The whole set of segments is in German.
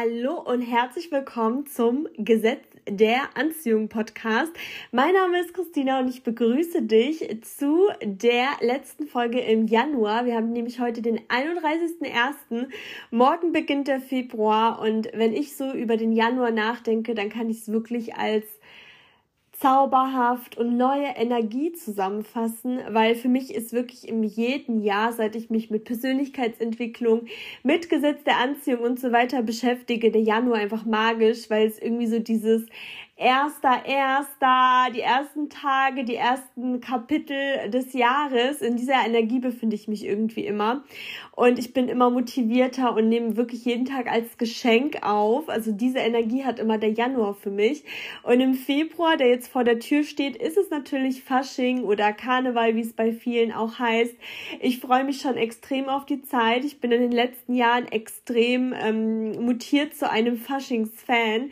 Hallo und herzlich willkommen zum Gesetz der Anziehung Podcast. Mein Name ist Christina und ich begrüße dich zu der letzten Folge im Januar. Wir haben nämlich heute den 31.01. Morgen beginnt der Februar und wenn ich so über den Januar nachdenke, dann kann ich es wirklich als zauberhaft und neue Energie zusammenfassen, weil für mich ist wirklich im jeden Jahr, seit ich mich mit Persönlichkeitsentwicklung, mit Gesetz der Anziehung und so weiter beschäftige, der Januar einfach magisch, weil es irgendwie so dieses erster, erster, die ersten Tage, die ersten Kapitel des Jahres. In dieser Energie befinde ich mich irgendwie immer. Und ich bin immer motivierter und nehme wirklich jeden Tag als Geschenk auf. Also diese Energie hat immer der Januar für mich. Und im Februar, der jetzt vor der Tür steht, ist es natürlich Fasching oder Karneval, wie es bei vielen auch heißt. Ich freue mich schon extrem auf die Zeit. Ich bin in den letzten Jahren extrem ähm, mutiert zu einem Faschings-Fan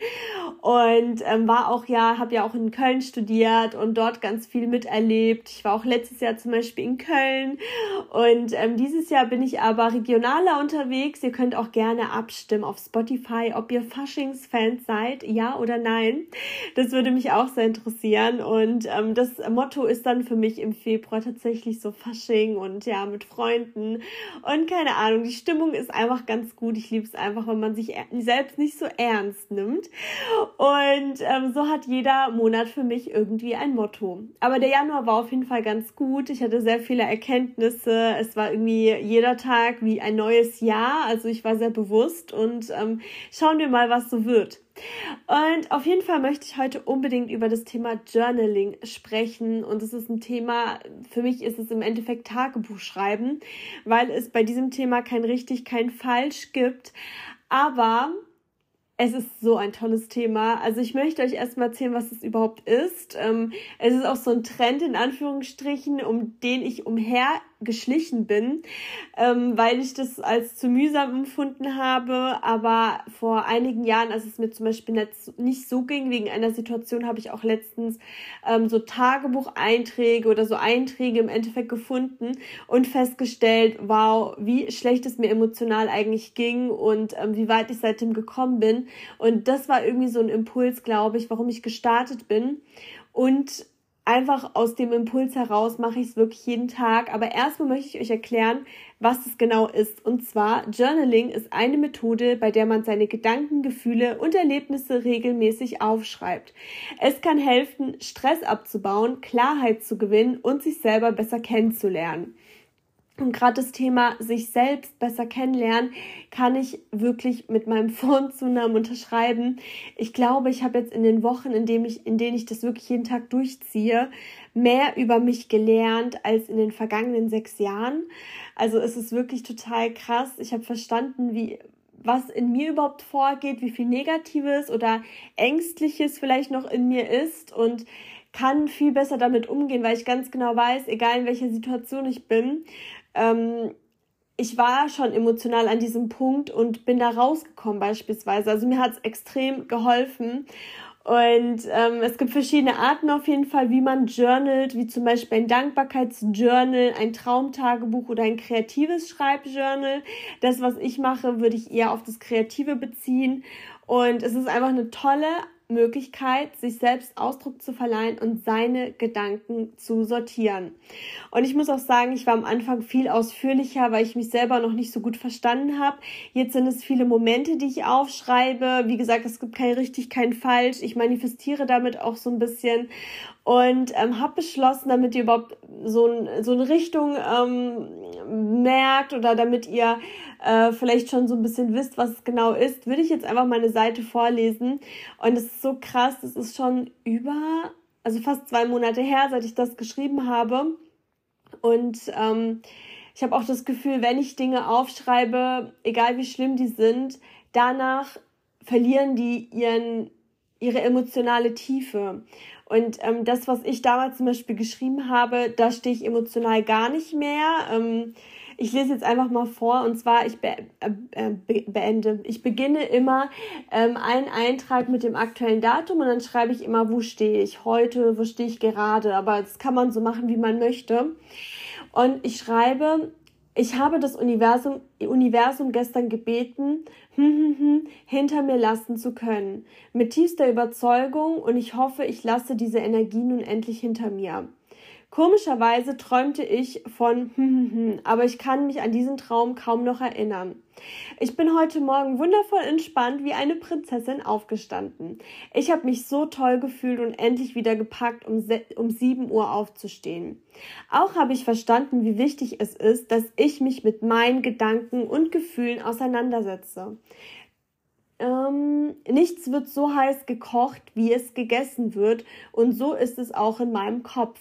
und ähm, war auch ja, habe ja auch in Köln studiert und dort ganz viel miterlebt. Ich war auch letztes Jahr zum Beispiel in Köln und ähm, dieses Jahr bin ich aber regionaler unterwegs. Ihr könnt auch gerne abstimmen auf Spotify, ob ihr Faschings-Fans seid, ja oder nein. Das würde mich auch sehr interessieren und ähm, das Motto ist dann für mich im Februar tatsächlich so Fasching und ja mit Freunden und keine Ahnung. Die Stimmung ist einfach ganz gut. Ich liebe es einfach, wenn man sich selbst nicht so ernst nimmt und ähm, so hat jeder Monat für mich irgendwie ein Motto. Aber der Januar war auf jeden Fall ganz gut. Ich hatte sehr viele Erkenntnisse. Es war irgendwie jeder Tag wie ein neues Jahr. Also ich war sehr bewusst und ähm, schauen wir mal, was so wird. Und auf jeden Fall möchte ich heute unbedingt über das Thema Journaling sprechen. Und es ist ein Thema, für mich ist es im Endeffekt Tagebuch schreiben, weil es bei diesem Thema kein richtig, kein falsch gibt. Aber es ist so ein tolles Thema. Also ich möchte euch erstmal erzählen, was es überhaupt ist. Ähm, es ist auch so ein Trend in Anführungsstrichen, um den ich umher geschlichen bin, ähm, weil ich das als zu mühsam empfunden habe. Aber vor einigen Jahren, als es mir zum Beispiel nicht so ging, wegen einer Situation, habe ich auch letztens ähm, so Tagebucheinträge oder so Einträge im Endeffekt gefunden und festgestellt, wow, wie schlecht es mir emotional eigentlich ging und ähm, wie weit ich seitdem gekommen bin. Und das war irgendwie so ein Impuls, glaube ich, warum ich gestartet bin. Und einfach aus dem Impuls heraus mache ich es wirklich jeden Tag. Aber erstmal möchte ich euch erklären, was es genau ist. Und zwar, Journaling ist eine Methode, bei der man seine Gedanken, Gefühle und Erlebnisse regelmäßig aufschreibt. Es kann helfen, Stress abzubauen, Klarheit zu gewinnen und sich selber besser kennenzulernen. Und gerade das Thema sich selbst besser kennenlernen, kann ich wirklich mit meinem Vorzunamen unterschreiben. Ich glaube, ich habe jetzt in den Wochen, in, dem ich, in denen ich das wirklich jeden Tag durchziehe, mehr über mich gelernt als in den vergangenen sechs Jahren. Also es ist wirklich total krass. Ich habe verstanden, wie, was in mir überhaupt vorgeht, wie viel Negatives oder Ängstliches vielleicht noch in mir ist und kann viel besser damit umgehen, weil ich ganz genau weiß, egal in welcher Situation ich bin, ähm, ich war schon emotional an diesem Punkt und bin da rausgekommen beispielsweise. Also mir hat es extrem geholfen. Und ähm, es gibt verschiedene Arten auf jeden Fall, wie man journalt, wie zum Beispiel ein Dankbarkeitsjournal, ein Traumtagebuch oder ein kreatives Schreibjournal. Das, was ich mache, würde ich eher auf das Kreative beziehen. Und es ist einfach eine tolle Möglichkeit, sich selbst Ausdruck zu verleihen und seine Gedanken zu sortieren. Und ich muss auch sagen, ich war am Anfang viel ausführlicher, weil ich mich selber noch nicht so gut verstanden habe. Jetzt sind es viele Momente, die ich aufschreibe. Wie gesagt, es gibt kein richtig, kein falsch. Ich manifestiere damit auch so ein bisschen und ähm, habe beschlossen, damit ihr überhaupt so, ein, so eine Richtung ähm, merkt oder damit ihr äh, vielleicht schon so ein bisschen wisst, was es genau ist, würde ich jetzt einfach meine Seite vorlesen. Und es ist so krass, das ist schon über, also fast zwei Monate her, seit ich das geschrieben habe. Und ähm, ich habe auch das Gefühl, wenn ich Dinge aufschreibe, egal wie schlimm die sind, danach verlieren die ihren, ihre emotionale Tiefe. Und ähm, das, was ich damals zum Beispiel geschrieben habe, da stehe ich emotional gar nicht mehr. Ähm, ich lese jetzt einfach mal vor und zwar, ich be äh, be beende, ich beginne immer ähm, einen Eintrag mit dem aktuellen Datum und dann schreibe ich immer, wo stehe ich heute, wo stehe ich gerade. Aber das kann man so machen, wie man möchte. Und ich schreibe, Ich habe das Universum, Universum gestern gebeten, hm, hm, hm, hinter mir lassen zu können. Mit tiefster Überzeugung und ich hoffe, ich lasse diese Energie nun endlich hinter mir. Komischerweise träumte ich von, hm, hm, hm, aber ich kann mich an diesen Traum kaum noch erinnern. Ich bin heute Morgen wundervoll entspannt wie eine Prinzessin aufgestanden. Ich habe mich so toll gefühlt und endlich wieder gepackt, um, um 7 Uhr aufzustehen. Auch habe ich verstanden, wie wichtig es ist, dass ich mich mit meinen Gedanken und Gefühlen auseinandersetze. Ähm, nichts wird so heiß gekocht, wie es gegessen wird, und so ist es auch in meinem Kopf.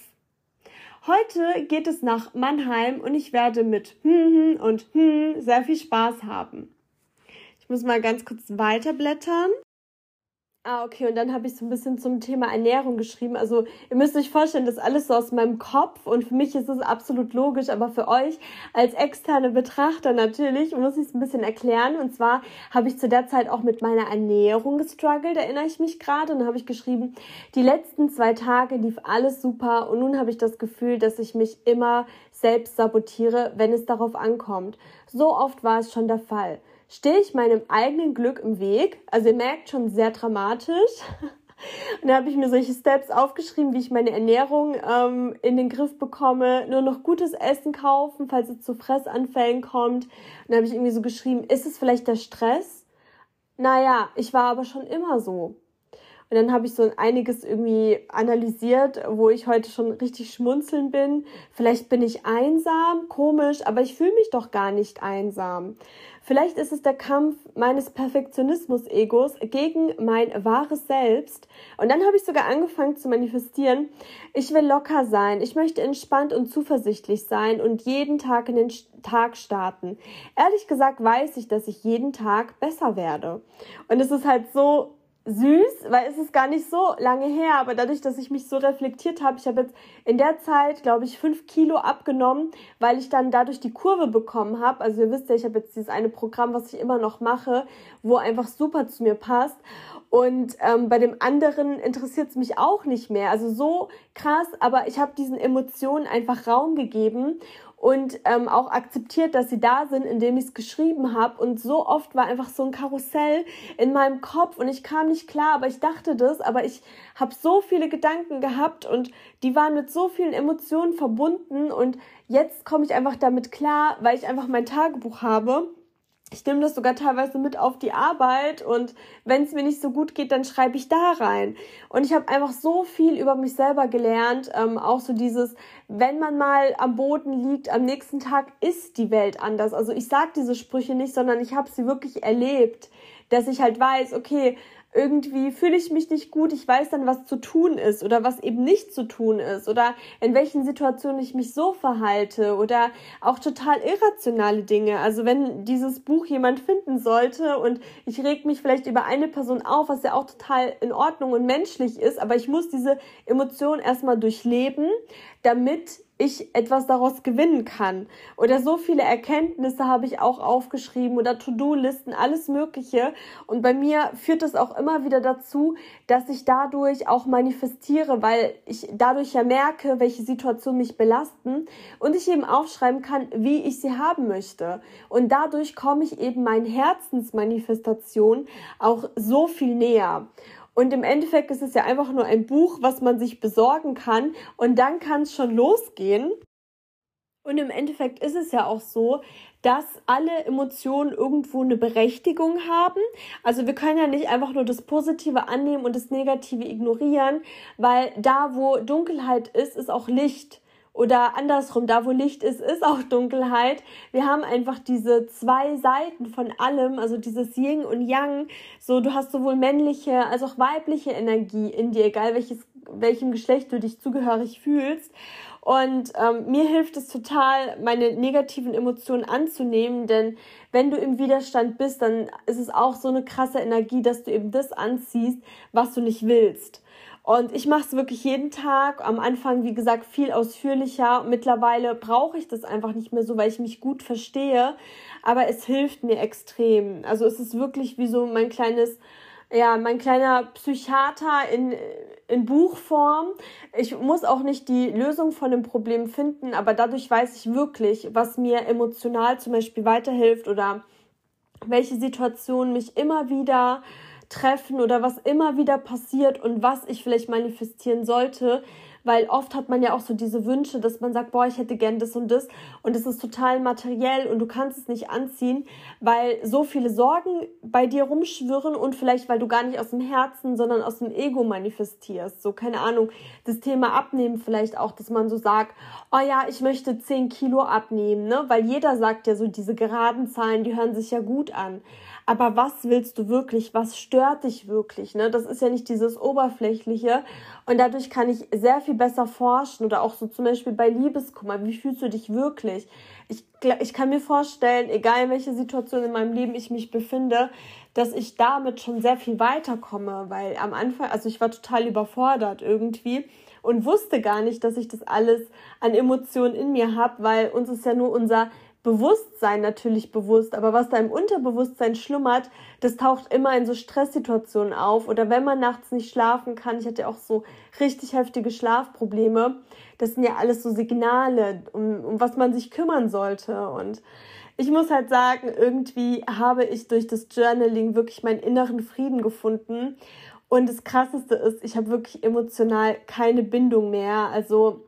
Heute geht es nach Mannheim und ich werde mit hm und hm sehr viel Spaß haben. Ich muss mal ganz kurz weiterblättern. Ah, okay, und dann habe ich so ein bisschen zum Thema Ernährung geschrieben. Also ihr müsst euch vorstellen, das ist alles so aus meinem Kopf und für mich ist es absolut logisch, aber für euch als externe Betrachter natürlich muss ich es ein bisschen erklären. Und zwar habe ich zu der Zeit auch mit meiner Ernährung gestruggelt, erinnere ich mich gerade. Und dann habe ich geschrieben, die letzten zwei Tage lief alles super und nun habe ich das Gefühl, dass ich mich immer selbst sabotiere, wenn es darauf ankommt. So oft war es schon der Fall stehe ich meinem eigenen Glück im Weg. Also ihr merkt schon sehr dramatisch. Und da habe ich mir solche Steps aufgeschrieben, wie ich meine Ernährung ähm, in den Griff bekomme, nur noch gutes Essen kaufen, falls es zu Fressanfällen kommt. Und da habe ich irgendwie so geschrieben, ist es vielleicht der Stress? Naja, ich war aber schon immer so. Und dann habe ich so einiges irgendwie analysiert, wo ich heute schon richtig schmunzeln bin. Vielleicht bin ich einsam, komisch, aber ich fühle mich doch gar nicht einsam. Vielleicht ist es der Kampf meines Perfektionismus-Egos gegen mein wahres Selbst. Und dann habe ich sogar angefangen zu manifestieren. Ich will locker sein. Ich möchte entspannt und zuversichtlich sein und jeden Tag in den Tag starten. Ehrlich gesagt weiß ich, dass ich jeden Tag besser werde. Und es ist halt so süß, weil es ist gar nicht so lange her, aber dadurch, dass ich mich so reflektiert habe, ich habe jetzt in der Zeit, glaube ich, fünf Kilo abgenommen, weil ich dann dadurch die Kurve bekommen habe. Also ihr wisst ja, ich habe jetzt dieses eine Programm, was ich immer noch mache, wo einfach super zu mir passt. Und ähm, bei dem anderen interessiert es mich auch nicht mehr. Also so krass, aber ich habe diesen Emotionen einfach Raum gegeben und ähm, auch akzeptiert, dass sie da sind, indem ich es geschrieben habe. Und so oft war einfach so ein Karussell in meinem Kopf und ich kam nicht klar, aber ich dachte das, aber ich habe so viele Gedanken gehabt und die waren mit so vielen Emotionen verbunden und jetzt komme ich einfach damit klar, weil ich einfach mein Tagebuch habe ich nehme das sogar teilweise mit auf die Arbeit und wenn es mir nicht so gut geht, dann schreibe ich da rein. Und ich habe einfach so viel über mich selber gelernt, ähm, auch so dieses, wenn man mal am Boden liegt, am nächsten Tag ist die Welt anders. Also ich sage diese Sprüche nicht, sondern ich habe sie wirklich erlebt, dass ich halt weiß, okay, irgendwie fühle ich mich nicht gut, ich weiß dann, was zu tun ist oder was eben nicht zu tun ist oder in welchen Situationen ich mich so verhalte oder auch total irrationale Dinge. Also wenn dieses Buch jemand finden sollte und ich reg mich vielleicht über eine Person auf, was ja auch total in Ordnung und menschlich ist, aber ich muss diese Emotion erstmal durchleben, damit ich etwas daraus gewinnen kann. Oder so viele Erkenntnisse habe ich auch aufgeschrieben oder To-Do-Listen, alles Mögliche. Und bei mir führt das auch immer wieder dazu, dass ich dadurch auch manifestiere, weil ich dadurch ja merke, welche Situationen mich belasten und ich eben aufschreiben kann, wie ich sie haben möchte. Und dadurch komme ich eben meinen Herzensmanifestation auch so viel näher. Und im Endeffekt ist es ja einfach nur ein Buch, was man sich besorgen kann und dann kann es schon losgehen. Und im Endeffekt ist es ja auch so, dass alle Emotionen irgendwo eine Berechtigung haben. Also wir können ja nicht einfach nur das Positive annehmen und das Negative ignorieren, weil da, wo Dunkelheit ist, ist auch Licht. Oder andersrum, da wo Licht ist, ist auch Dunkelheit. Wir haben einfach diese zwei Seiten von allem, also dieses Yin und Yang. So, du hast sowohl männliche als auch weibliche Energie in dir, egal welches, welchem Geschlecht du dich zugehörig fühlst. Und ähm, mir hilft es total, meine negativen Emotionen anzunehmen, denn wenn du im Widerstand bist, dann ist es auch so eine krasse Energie, dass du eben das anziehst, was du nicht willst. Und ich mache es wirklich jeden Tag. Am Anfang, wie gesagt, viel ausführlicher. Mittlerweile brauche ich das einfach nicht mehr so, weil ich mich gut verstehe. Aber es hilft mir extrem. Also es ist wirklich wie so mein kleines ja, mein kleiner Psychiater in, in Buchform. Ich muss auch nicht die Lösung von dem Problem finden, aber dadurch weiß ich wirklich, was mir emotional zum Beispiel weiterhilft oder welche Situationen mich immer wieder treffen oder was immer wieder passiert und was ich vielleicht manifestieren sollte, weil oft hat man ja auch so diese Wünsche, dass man sagt, boah, ich hätte gern das und das und es ist total materiell und du kannst es nicht anziehen, weil so viele Sorgen bei dir rumschwirren und vielleicht, weil du gar nicht aus dem Herzen, sondern aus dem Ego manifestierst. So, keine Ahnung, das Thema Abnehmen vielleicht auch, dass man so sagt, oh ja, ich möchte 10 Kilo abnehmen, ne? Weil jeder sagt ja so, diese geraden Zahlen, die hören sich ja gut an aber was willst du wirklich? Was stört dich wirklich? Ne? Das ist ja nicht dieses Oberflächliche. Und dadurch kann ich sehr viel besser forschen oder auch so zum Beispiel bei Liebeskummer. Wie fühlst du dich wirklich? Ich, ich kann mir vorstellen, egal in welcher Situation in meinem Leben ich mich befinde, dass ich damit schon sehr viel weiterkomme, weil am Anfang, also ich war total überfordert irgendwie und wusste gar nicht, dass ich das alles an Emotionen in mir habe, weil uns ist ja nur unser Bewusstsein natürlich bewusst, aber was da im Unterbewusstsein schlummert, das taucht immer in so Stresssituationen auf oder wenn man nachts nicht schlafen kann. Ich hatte auch so richtig heftige Schlafprobleme. Das sind ja alles so Signale, um, um was man sich kümmern sollte. Und ich muss halt sagen, irgendwie habe ich durch das Journaling wirklich meinen inneren Frieden gefunden. Und das Krasseste ist, ich habe wirklich emotional keine Bindung mehr. Also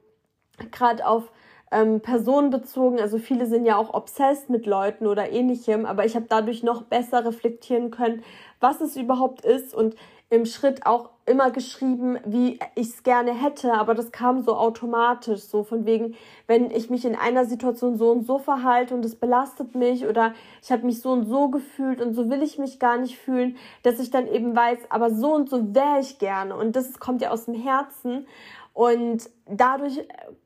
gerade auf ähm, personenbezogen. Also viele sind ja auch obsessed mit Leuten oder ähnlichem, aber ich habe dadurch noch besser reflektieren können, was es überhaupt ist und im Schritt auch immer geschrieben, wie ich es gerne hätte, aber das kam so automatisch, so von wegen, wenn ich mich in einer Situation so und so verhalte und es belastet mich oder ich habe mich so und so gefühlt und so will ich mich gar nicht fühlen, dass ich dann eben weiß, aber so und so wäre ich gerne. Und das kommt ja aus dem Herzen. Und dadurch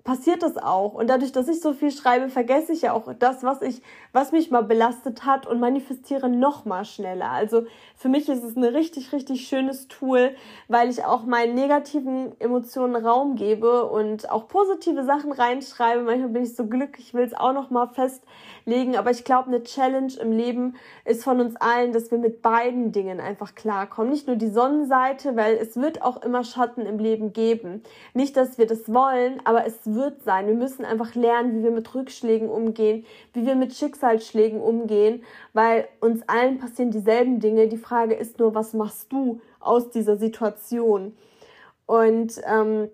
passiert das auch. Und dadurch, dass ich so viel schreibe, vergesse ich ja auch das, was ich, was mich mal belastet hat und manifestiere noch mal schneller. Also für mich ist es ein richtig, richtig schönes Tool, weil ich auch meinen negativen Emotionen Raum gebe und auch positive Sachen reinschreibe. Manchmal bin ich so glücklich, will es auch noch mal festlegen. Aber ich glaube, eine Challenge im Leben ist von uns allen, dass wir mit beiden Dingen einfach klarkommen. Nicht nur die Sonnenseite, weil es wird auch immer Schatten im Leben geben. Nicht, dass wir das wollen, aber es wird sein. Wir müssen einfach lernen, wie wir mit Rückschlägen umgehen, wie wir mit Schicksalsschlägen umgehen, weil uns allen passieren dieselben Dinge. Die Frage ist nur, was machst du aus dieser Situation? Und ähm,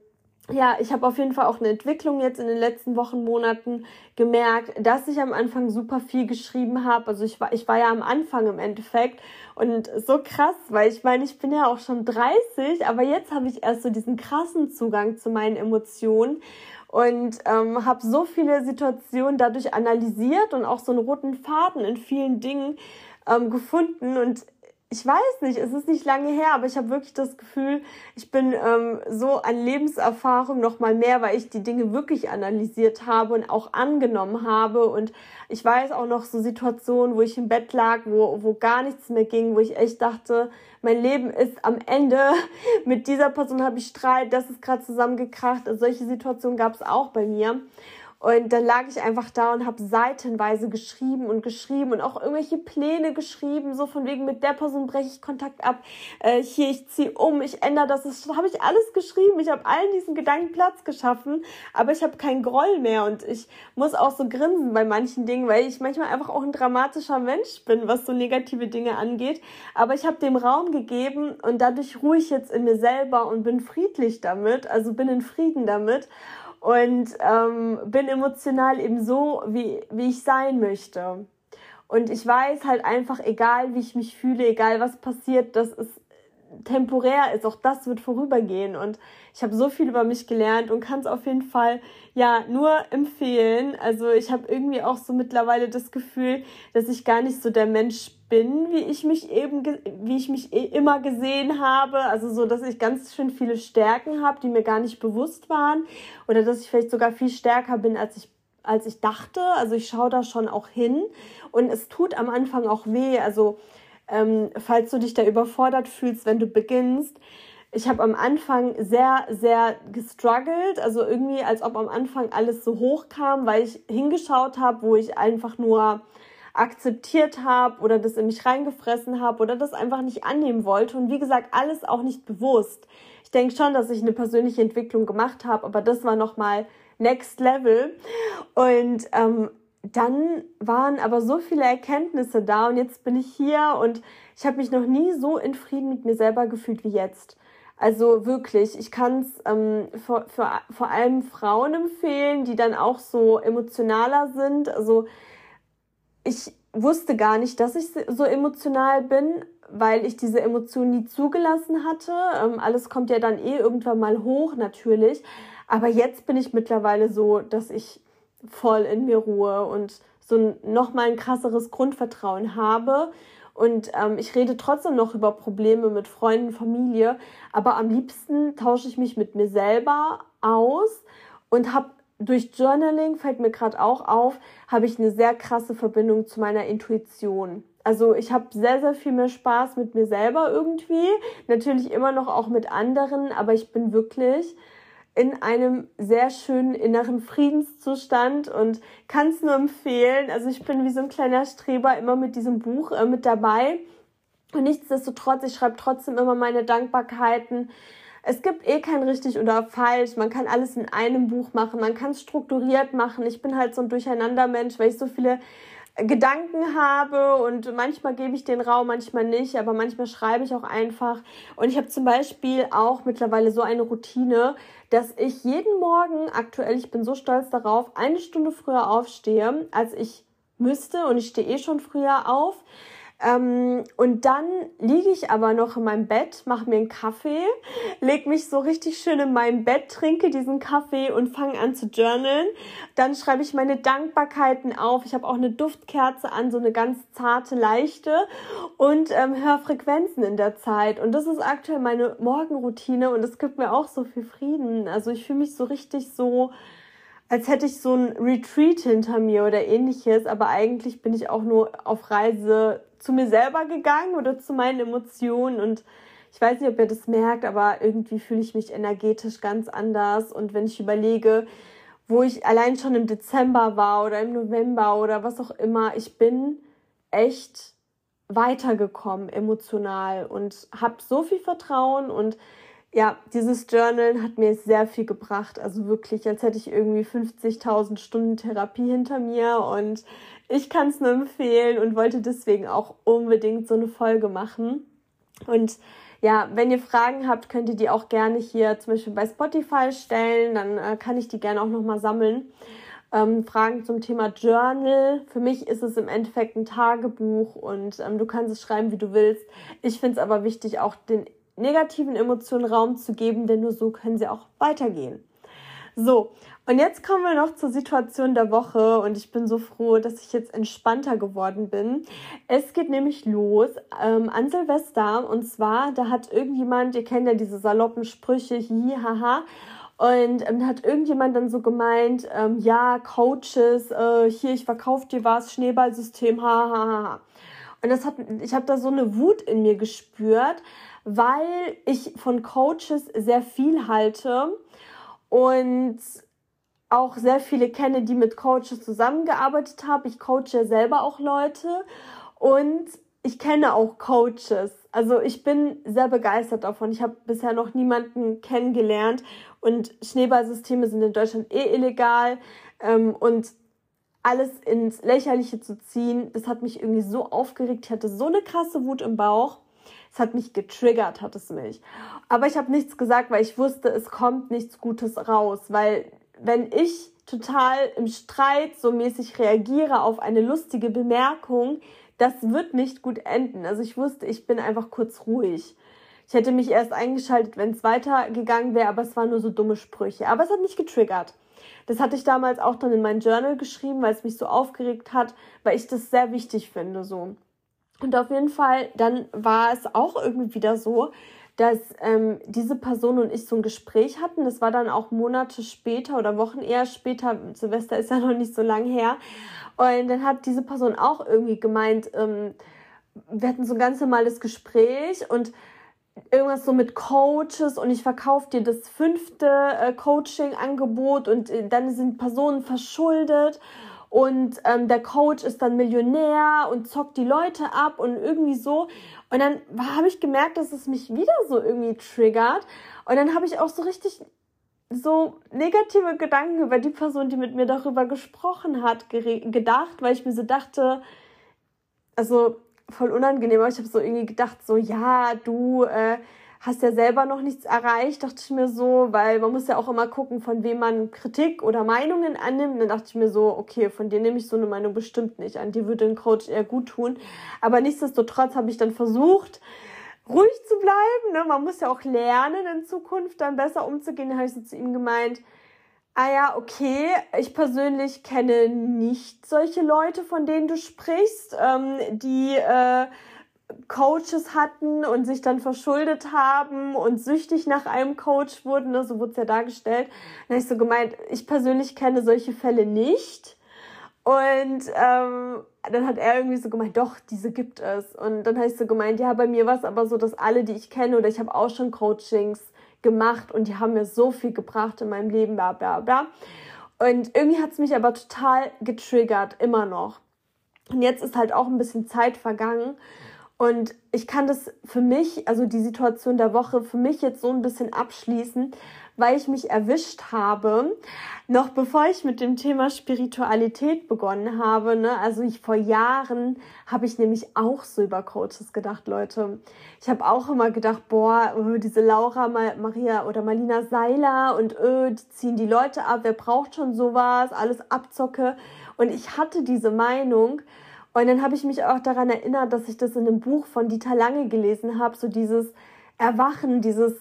ja, ich habe auf jeden Fall auch eine Entwicklung jetzt in den letzten Wochen, Monaten gemerkt, dass ich am Anfang super viel geschrieben habe. Also ich war, ich war ja am Anfang im Endeffekt und so krass, weil ich meine, ich bin ja auch schon 30, aber jetzt habe ich erst so diesen krassen Zugang zu meinen Emotionen und ähm, habe so viele Situationen dadurch analysiert und auch so einen roten Faden in vielen Dingen ähm, gefunden und ich weiß nicht, es ist nicht lange her, aber ich habe wirklich das Gefühl, ich bin ähm, so an Lebenserfahrung noch mal mehr, weil ich die Dinge wirklich analysiert habe und auch angenommen habe. Und ich weiß auch noch so Situationen, wo ich im Bett lag, wo, wo gar nichts mehr ging, wo ich echt dachte, mein Leben ist am Ende. Mit dieser Person habe ich Streit, das ist gerade zusammengekracht. Also solche Situationen gab es auch bei mir. Und dann lag ich einfach da und habe seitenweise geschrieben und geschrieben und auch irgendwelche Pläne geschrieben, so von wegen mit der Person breche ich Kontakt ab, äh, hier ich ziehe um, ich ändere das, das habe ich alles geschrieben. Ich habe allen diesen Gedanken Platz geschaffen, aber ich habe keinen Groll mehr und ich muss auch so grinsen bei manchen Dingen, weil ich manchmal einfach auch ein dramatischer Mensch bin, was so negative Dinge angeht. Aber ich habe dem Raum gegeben und dadurch ruhe ich jetzt in mir selber und bin friedlich damit, also bin in Frieden damit und ähm, bin emotional eben so, wie, wie ich sein möchte. Und ich weiß halt einfach, egal wie ich mich fühle, egal was passiert, dass es temporär ist, auch das wird vorübergehen. Und ich habe so viel über mich gelernt und kann es auf jeden Fall ja nur empfehlen. Also ich habe irgendwie auch so mittlerweile das Gefühl, dass ich gar nicht so der Mensch bin, wie ich mich eben, wie ich mich eh immer gesehen habe. Also so, dass ich ganz schön viele Stärken habe, die mir gar nicht bewusst waren. Oder dass ich vielleicht sogar viel stärker bin, als ich als ich dachte. Also ich schaue da schon auch hin. Und es tut am Anfang auch weh. Also ähm, falls du dich da überfordert fühlst, wenn du beginnst, ich habe am Anfang sehr, sehr gestruggelt, also irgendwie, als ob am Anfang alles so hoch kam, weil ich hingeschaut habe, wo ich einfach nur akzeptiert habe oder das in mich reingefressen habe oder das einfach nicht annehmen wollte. Und wie gesagt, alles auch nicht bewusst. Ich denke schon, dass ich eine persönliche Entwicklung gemacht habe, aber das war nochmal Next Level. Und ähm, dann waren aber so viele Erkenntnisse da und jetzt bin ich hier und ich habe mich noch nie so in Frieden mit mir selber gefühlt wie jetzt. Also wirklich, ich kann es ähm, vor, vor, vor allem Frauen empfehlen, die dann auch so emotionaler sind. Also ich wusste gar nicht, dass ich so emotional bin, weil ich diese Emotionen nie zugelassen hatte. Ähm, alles kommt ja dann eh irgendwann mal hoch, natürlich. Aber jetzt bin ich mittlerweile so, dass ich voll in mir ruhe und so noch mal ein krasseres Grundvertrauen habe. Und ähm, ich rede trotzdem noch über Probleme mit Freunden, Familie, aber am liebsten tausche ich mich mit mir selber aus und habe durch Journaling, fällt mir gerade auch auf, habe ich eine sehr krasse Verbindung zu meiner Intuition. Also ich habe sehr, sehr viel mehr Spaß mit mir selber irgendwie. Natürlich immer noch auch mit anderen, aber ich bin wirklich in einem sehr schönen inneren Friedenszustand und kann es nur empfehlen. Also ich bin wie so ein kleiner Streber immer mit diesem Buch äh, mit dabei. Und nichtsdestotrotz, ich schreibe trotzdem immer meine Dankbarkeiten. Es gibt eh kein richtig oder falsch. Man kann alles in einem Buch machen. Man kann es strukturiert machen. Ich bin halt so ein Durcheinandermensch, weil ich so viele Gedanken habe und manchmal gebe ich den Raum, manchmal nicht, aber manchmal schreibe ich auch einfach. Und ich habe zum Beispiel auch mittlerweile so eine Routine, dass ich jeden Morgen aktuell, ich bin so stolz darauf, eine Stunde früher aufstehe, als ich müsste und ich stehe eh schon früher auf. Ähm, und dann liege ich aber noch in meinem Bett, mache mir einen Kaffee, leg mich so richtig schön in meinem Bett, trinke diesen Kaffee und fange an zu journalen. Dann schreibe ich meine Dankbarkeiten auf. Ich habe auch eine Duftkerze an, so eine ganz zarte, leichte und ähm, höre Frequenzen in der Zeit. Und das ist aktuell meine Morgenroutine und es gibt mir auch so viel Frieden. Also ich fühle mich so richtig so als hätte ich so ein Retreat hinter mir oder ähnliches, aber eigentlich bin ich auch nur auf Reise zu mir selber gegangen oder zu meinen Emotionen. Und ich weiß nicht, ob ihr das merkt, aber irgendwie fühle ich mich energetisch ganz anders. Und wenn ich überlege, wo ich allein schon im Dezember war oder im November oder was auch immer, ich bin echt weitergekommen emotional und habe so viel Vertrauen und ja, dieses Journal hat mir sehr viel gebracht. Also wirklich, als hätte ich irgendwie 50.000 Stunden Therapie hinter mir und ich kann es nur empfehlen und wollte deswegen auch unbedingt so eine Folge machen. Und ja, wenn ihr Fragen habt, könnt ihr die auch gerne hier zum Beispiel bei Spotify stellen. Dann äh, kann ich die gerne auch nochmal sammeln. Ähm, Fragen zum Thema Journal. Für mich ist es im Endeffekt ein Tagebuch und ähm, du kannst es schreiben, wie du willst. Ich finde es aber wichtig, auch den negativen Emotionen Raum zu geben, denn nur so können sie auch weitergehen. So, und jetzt kommen wir noch zur Situation der Woche und ich bin so froh, dass ich jetzt entspannter geworden bin. Es geht nämlich los ähm, an Silvester und zwar, da hat irgendjemand, ihr kennt ja diese saloppen Sprüche, hi, haha, und ähm, hat irgendjemand dann so gemeint, ähm, ja, Coaches, äh, hier, ich verkaufe dir was, Schneeballsystem, ha, ha, ha. Und das hat, ich habe da so eine Wut in mir gespürt, weil ich von Coaches sehr viel halte und auch sehr viele kenne, die mit Coaches zusammengearbeitet haben. Ich coache selber auch Leute und ich kenne auch Coaches. Also ich bin sehr begeistert davon. Ich habe bisher noch niemanden kennengelernt und Schneeballsysteme sind in Deutschland eh illegal ähm, und alles ins Lächerliche zu ziehen, das hat mich irgendwie so aufgeregt. Ich hatte so eine krasse Wut im Bauch. Es hat mich getriggert, hat es mich. Aber ich habe nichts gesagt, weil ich wusste, es kommt nichts Gutes raus. Weil wenn ich total im Streit so mäßig reagiere auf eine lustige Bemerkung, das wird nicht gut enden. Also ich wusste, ich bin einfach kurz ruhig. Ich hätte mich erst eingeschaltet, wenn es weitergegangen wäre, aber es waren nur so dumme Sprüche. Aber es hat mich getriggert. Das hatte ich damals auch dann in mein Journal geschrieben, weil es mich so aufgeregt hat, weil ich das sehr wichtig finde, so. Und auf jeden Fall, dann war es auch irgendwie wieder so, dass ähm, diese Person und ich so ein Gespräch hatten. Das war dann auch Monate später oder Wochen eher später. Silvester ist ja noch nicht so lang her. Und dann hat diese Person auch irgendwie gemeint, ähm, wir hatten so ein ganz normales Gespräch und irgendwas so mit Coaches und ich verkaufe dir das fünfte äh, Coaching-Angebot und äh, dann sind Personen verschuldet und ähm, der Coach ist dann Millionär und zockt die Leute ab und irgendwie so. Und dann habe ich gemerkt, dass es mich wieder so irgendwie triggert. Und dann habe ich auch so richtig so negative Gedanken über die Person, die mit mir darüber gesprochen hat, gedacht, weil ich mir so dachte, also voll unangenehm, aber ich habe so irgendwie gedacht, so ja, du äh, hast ja selber noch nichts erreicht, dachte ich mir so, weil man muss ja auch immer gucken, von wem man Kritik oder Meinungen annimmt. Dann dachte ich mir so, okay, von dir nehme ich so eine Meinung bestimmt nicht an. Die würde ein Coach eher gut tun. Aber nichtsdestotrotz habe ich dann versucht, ruhig zu bleiben. Ne? Man muss ja auch lernen, in Zukunft dann besser umzugehen. Dann habe ich so zu ihm gemeint, ah ja, okay, ich persönlich kenne nicht solche Leute, von denen du sprichst, ähm, die... Äh, Coaches hatten und sich dann verschuldet haben und süchtig nach einem Coach wurden, ne, so wurde es ja dargestellt. Dann habe ich so gemeint, ich persönlich kenne solche Fälle nicht. Und ähm, dann hat er irgendwie so gemeint, doch, diese gibt es. Und dann habe ich so gemeint, ja, bei mir war es aber so, dass alle, die ich kenne, oder ich habe auch schon Coachings gemacht und die haben mir so viel gebracht in meinem Leben, bla bla bla. Und irgendwie hat es mich aber total getriggert, immer noch. Und jetzt ist halt auch ein bisschen Zeit vergangen. Und ich kann das für mich, also die Situation der Woche, für mich jetzt so ein bisschen abschließen, weil ich mich erwischt habe, noch bevor ich mit dem Thema Spiritualität begonnen habe. Ne? Also ich vor Jahren habe ich nämlich auch so über Coaches gedacht, Leute. Ich habe auch immer gedacht, boah, öh, diese Laura, Maria oder Marlina Seiler und öh, die ziehen die Leute ab, wer braucht schon sowas, alles Abzocke. Und ich hatte diese Meinung und dann habe ich mich auch daran erinnert, dass ich das in einem Buch von Dieter Lange gelesen habe, so dieses Erwachen, dieses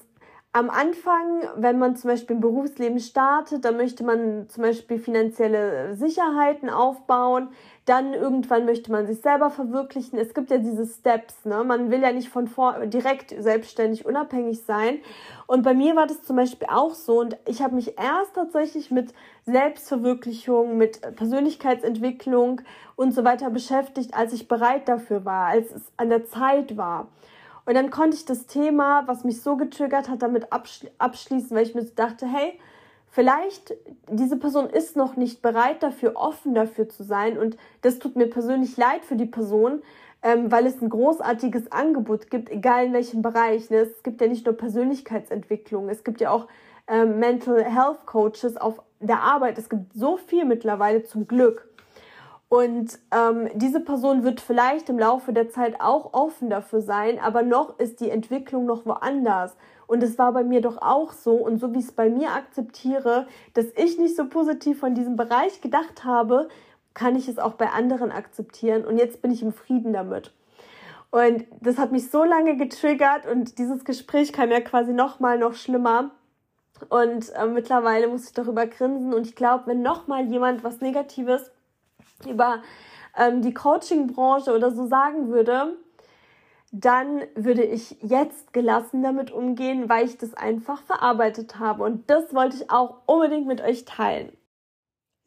am Anfang, wenn man zum Beispiel im Berufsleben startet, dann möchte man zum Beispiel finanzielle Sicherheiten aufbauen. Dann irgendwann möchte man sich selber verwirklichen. Es gibt ja diese Steps. Ne? Man will ja nicht von vor direkt selbstständig unabhängig sein. Und bei mir war das zum Beispiel auch so. Und ich habe mich erst tatsächlich mit Selbstverwirklichung, mit Persönlichkeitsentwicklung und so weiter beschäftigt, als ich bereit dafür war, als es an der Zeit war. Und dann konnte ich das Thema, was mich so getriggert hat, damit abschließen, weil ich mir dachte, hey, vielleicht diese Person ist noch nicht bereit dafür, offen dafür zu sein. Und das tut mir persönlich leid für die Person, ähm, weil es ein großartiges Angebot gibt, egal in welchem Bereich. Ne? Es gibt ja nicht nur Persönlichkeitsentwicklung, es gibt ja auch ähm, Mental Health Coaches auf der Arbeit. Es gibt so viel mittlerweile zum Glück. Und ähm, diese Person wird vielleicht im Laufe der Zeit auch offen dafür sein, aber noch ist die Entwicklung noch woanders. Und es war bei mir doch auch so. Und so wie ich es bei mir akzeptiere, dass ich nicht so positiv von diesem Bereich gedacht habe, kann ich es auch bei anderen akzeptieren. Und jetzt bin ich im Frieden damit. Und das hat mich so lange getriggert und dieses Gespräch kam ja quasi noch mal noch schlimmer. Und äh, mittlerweile muss ich darüber grinsen. Und ich glaube, wenn noch mal jemand was Negatives über ähm, die Coaching-Branche oder so sagen würde, dann würde ich jetzt gelassen damit umgehen, weil ich das einfach verarbeitet habe. Und das wollte ich auch unbedingt mit euch teilen.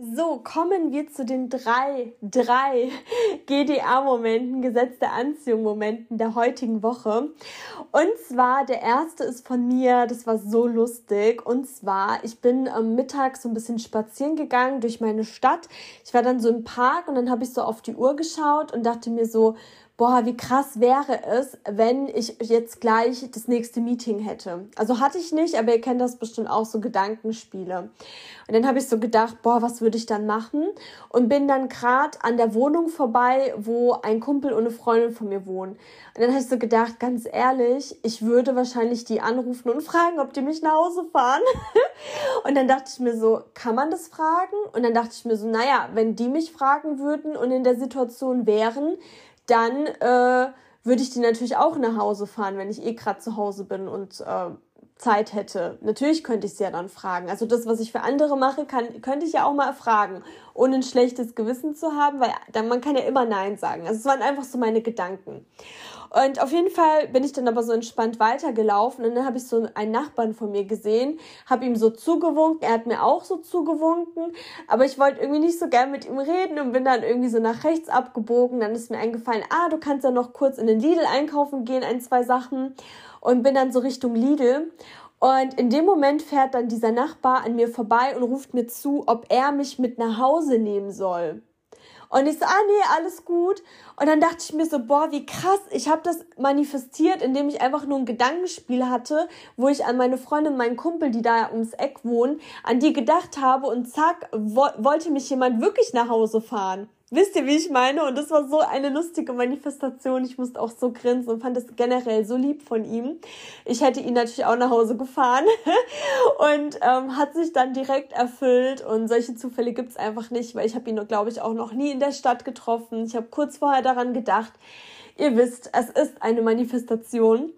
So, kommen wir zu den drei, drei GDA-Momenten, Gesetz der Anziehung-Momenten der heutigen Woche. Und zwar, der erste ist von mir, das war so lustig. Und zwar, ich bin am Mittag so ein bisschen spazieren gegangen durch meine Stadt. Ich war dann so im Park und dann habe ich so auf die Uhr geschaut und dachte mir so, boah, wie krass wäre es, wenn ich jetzt gleich das nächste Meeting hätte. Also hatte ich nicht, aber ihr kennt das bestimmt auch, so Gedankenspiele. Und dann habe ich so gedacht, boah, was würde ich dann machen? Und bin dann gerade an der Wohnung vorbei, wo ein Kumpel und eine Freundin von mir wohnen. Und dann habe ich so gedacht, ganz ehrlich, ich würde wahrscheinlich die anrufen und fragen, ob die mich nach Hause fahren. und dann dachte ich mir so, kann man das fragen? Und dann dachte ich mir so, naja, wenn die mich fragen würden und in der Situation wären, dann äh, würde ich die natürlich auch nach Hause fahren, wenn ich eh gerade zu Hause bin und äh, Zeit hätte. Natürlich könnte ich sie ja dann fragen. Also das, was ich für andere mache, kann, könnte ich ja auch mal fragen, ohne ein schlechtes Gewissen zu haben, weil dann, man kann ja immer Nein sagen. Also es waren einfach so meine Gedanken. Und auf jeden Fall bin ich dann aber so entspannt weitergelaufen und dann habe ich so einen Nachbarn von mir gesehen, habe ihm so zugewunken, er hat mir auch so zugewunken, aber ich wollte irgendwie nicht so gern mit ihm reden und bin dann irgendwie so nach rechts abgebogen. Dann ist mir eingefallen, ah, du kannst ja noch kurz in den Lidl einkaufen gehen, ein, zwei Sachen und bin dann so Richtung Lidl. Und in dem Moment fährt dann dieser Nachbar an mir vorbei und ruft mir zu, ob er mich mit nach Hause nehmen soll. Und ich so, ah nee, alles gut. Und dann dachte ich mir so, boah, wie krass, ich habe das manifestiert, indem ich einfach nur ein Gedankenspiel hatte, wo ich an meine Freundin, meinen Kumpel, die da ums Eck wohnen, an die gedacht habe und zack, wo wollte mich jemand wirklich nach Hause fahren. Wisst ihr, wie ich meine? Und das war so eine lustige Manifestation. Ich musste auch so grinsen und fand das generell so lieb von ihm. Ich hätte ihn natürlich auch nach Hause gefahren und ähm, hat sich dann direkt erfüllt. Und solche Zufälle gibt's einfach nicht, weil ich habe ihn, glaube ich, auch noch nie in der Stadt getroffen. Ich habe kurz vorher daran gedacht. Ihr wisst, es ist eine Manifestation.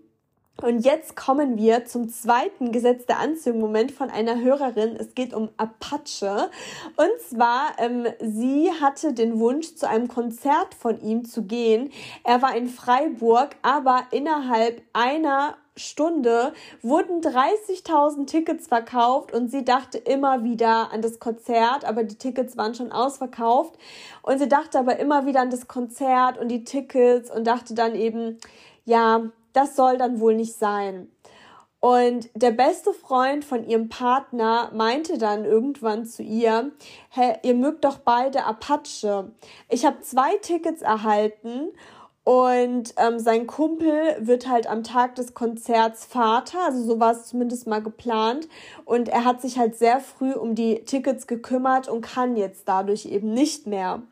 Und jetzt kommen wir zum zweiten Gesetz der Anziehung Moment von einer Hörerin. Es geht um Apache. Und zwar, ähm, sie hatte den Wunsch, zu einem Konzert von ihm zu gehen. Er war in Freiburg, aber innerhalb einer Stunde wurden 30.000 Tickets verkauft und sie dachte immer wieder an das Konzert, aber die Tickets waren schon ausverkauft und sie dachte aber immer wieder an das Konzert und die Tickets und dachte dann eben, ja, das soll dann wohl nicht sein. Und der beste Freund von ihrem Partner meinte dann irgendwann zu ihr, hey, ihr mögt doch beide Apache. Ich habe zwei Tickets erhalten und ähm, sein Kumpel wird halt am Tag des Konzerts Vater, also so war es zumindest mal geplant. Und er hat sich halt sehr früh um die Tickets gekümmert und kann jetzt dadurch eben nicht mehr.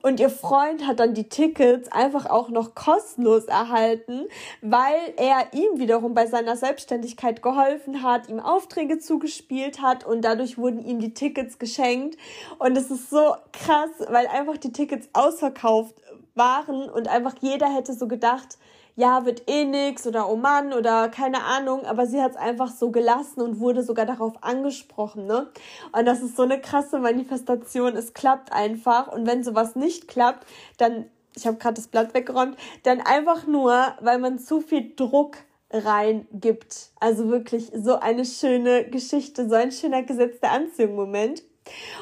Und ihr Freund hat dann die Tickets einfach auch noch kostenlos erhalten, weil er ihm wiederum bei seiner Selbstständigkeit geholfen hat, ihm Aufträge zugespielt hat und dadurch wurden ihm die Tickets geschenkt. Und es ist so krass, weil einfach die Tickets ausverkauft waren und einfach jeder hätte so gedacht, ja, wird eh nix oder oh Mann oder keine Ahnung, aber sie hat es einfach so gelassen und wurde sogar darauf angesprochen, ne? Und das ist so eine krasse Manifestation, es klappt einfach und wenn sowas nicht klappt, dann, ich habe gerade das Blatt weggeräumt, dann einfach nur, weil man zu viel Druck reingibt. Also wirklich so eine schöne Geschichte, so ein schöner Gesetz der Anziehung-Moment.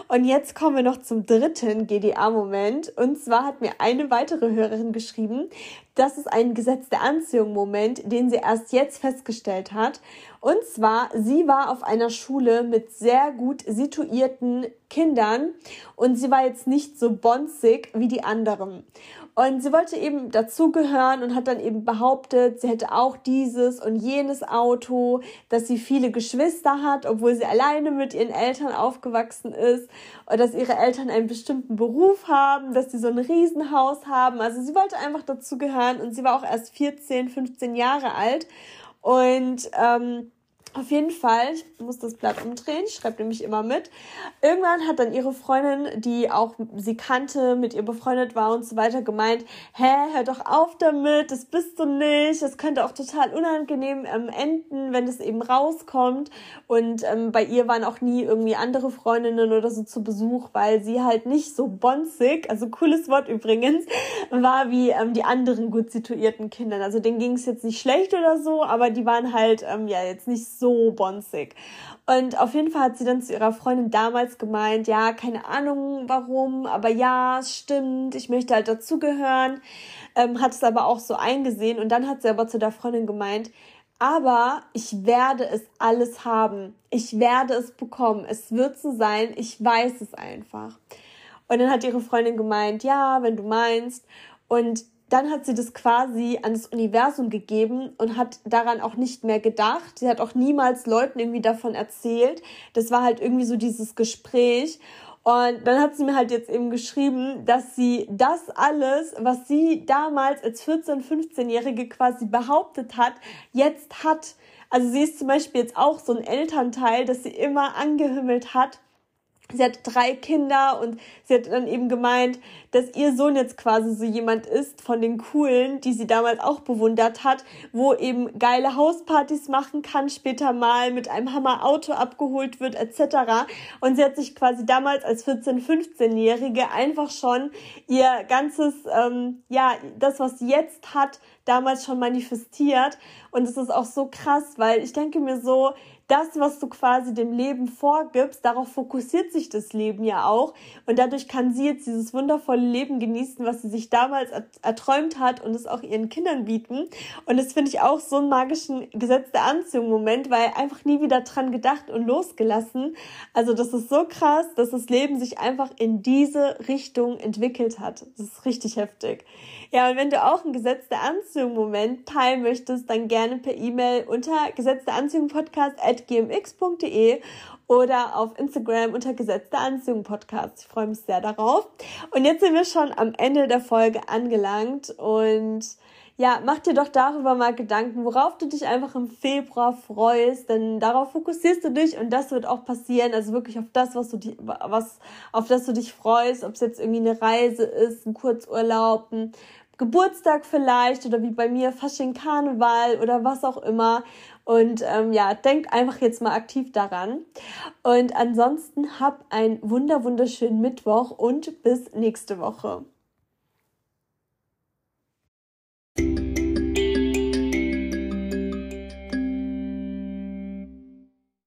Und jetzt kommen wir noch zum dritten GDA-Moment. Und zwar hat mir eine weitere Hörerin geschrieben, das ist ein Gesetz der Anziehung-Moment, den sie erst jetzt festgestellt hat. Und zwar, sie war auf einer Schule mit sehr gut situierten Kindern und sie war jetzt nicht so bonzig wie die anderen. Und sie wollte eben dazugehören und hat dann eben behauptet, sie hätte auch dieses und jenes Auto, dass sie viele Geschwister hat, obwohl sie alleine mit ihren Eltern aufgewachsen ist und dass ihre Eltern einen bestimmten Beruf haben, dass sie so ein Riesenhaus haben. Also sie wollte einfach dazugehören und sie war auch erst 14, 15 Jahre alt und ähm, auf jeden Fall, ich muss das Blatt umdrehen, ich schreibe nämlich immer mit. Irgendwann hat dann ihre Freundin, die auch sie kannte, mit ihr befreundet war und so weiter, gemeint, hä, hör doch auf damit, das bist du nicht, das könnte auch total unangenehm ähm, enden, wenn es eben rauskommt. Und ähm, bei ihr waren auch nie irgendwie andere Freundinnen oder so zu Besuch, weil sie halt nicht so bonzig, also cooles Wort übrigens, war wie ähm, die anderen gut situierten Kinder. Also denen ging es jetzt nicht schlecht oder so, aber die waren halt ähm, ja jetzt nicht so so bonzig. Und auf jeden Fall hat sie dann zu ihrer Freundin damals gemeint, ja, keine Ahnung warum, aber ja, es stimmt, ich möchte halt dazugehören, ähm, hat es aber auch so eingesehen und dann hat sie aber zu der Freundin gemeint, aber ich werde es alles haben. Ich werde es bekommen. Es wird so sein. Ich weiß es einfach. Und dann hat ihre Freundin gemeint, ja, wenn du meinst. Und dann hat sie das quasi an das Universum gegeben und hat daran auch nicht mehr gedacht. Sie hat auch niemals Leuten irgendwie davon erzählt. Das war halt irgendwie so dieses Gespräch. Und dann hat sie mir halt jetzt eben geschrieben, dass sie das alles, was sie damals als 14-, 15-Jährige quasi behauptet hat, jetzt hat. Also sie ist zum Beispiel jetzt auch so ein Elternteil, das sie immer angehimmelt hat sie hat drei Kinder und sie hat dann eben gemeint, dass ihr Sohn jetzt quasi so jemand ist von den coolen, die sie damals auch bewundert hat, wo eben geile Hauspartys machen kann, später mal mit einem Hammer Auto abgeholt wird etc. Und sie hat sich quasi damals als 14, 15-Jährige einfach schon ihr ganzes, ähm, ja, das, was sie jetzt hat, damals schon manifestiert. Und es ist auch so krass, weil ich denke mir so, das, was du quasi dem Leben vorgibst, darauf fokussiert sich das Leben ja auch. Und dadurch kann sie jetzt dieses wundervolle Leben genießen, was sie sich damals erträumt hat und es auch ihren Kindern bieten. Und das finde ich auch so einen magischen Gesetz der Anziehung Moment, weil einfach nie wieder dran gedacht und losgelassen. Also das ist so krass, dass das Leben sich einfach in diese Richtung entwickelt hat. Das ist richtig heftig. Ja, und wenn du auch ein Gesetz der Anziehung Moment teilen möchtest, dann gerne per E-Mail unter Gesetz der Anziehung Podcast at gmx.de oder auf Instagram unter Gesetz der Anziehung Podcast. Ich freue mich sehr darauf. Und jetzt sind wir schon am Ende der Folge angelangt und ja, mach dir doch darüber mal Gedanken, worauf du dich einfach im Februar freust, denn darauf fokussierst du dich und das wird auch passieren, also wirklich auf das, was du was auf das du dich freust, ob es jetzt irgendwie eine Reise ist, ein Kurzurlaub, ein Geburtstag vielleicht oder wie bei mir Fasching Karneval oder was auch immer. Und ähm, ja, denkt einfach jetzt mal aktiv daran. Und ansonsten hab einen wunder wunderschönen Mittwoch und bis nächste Woche.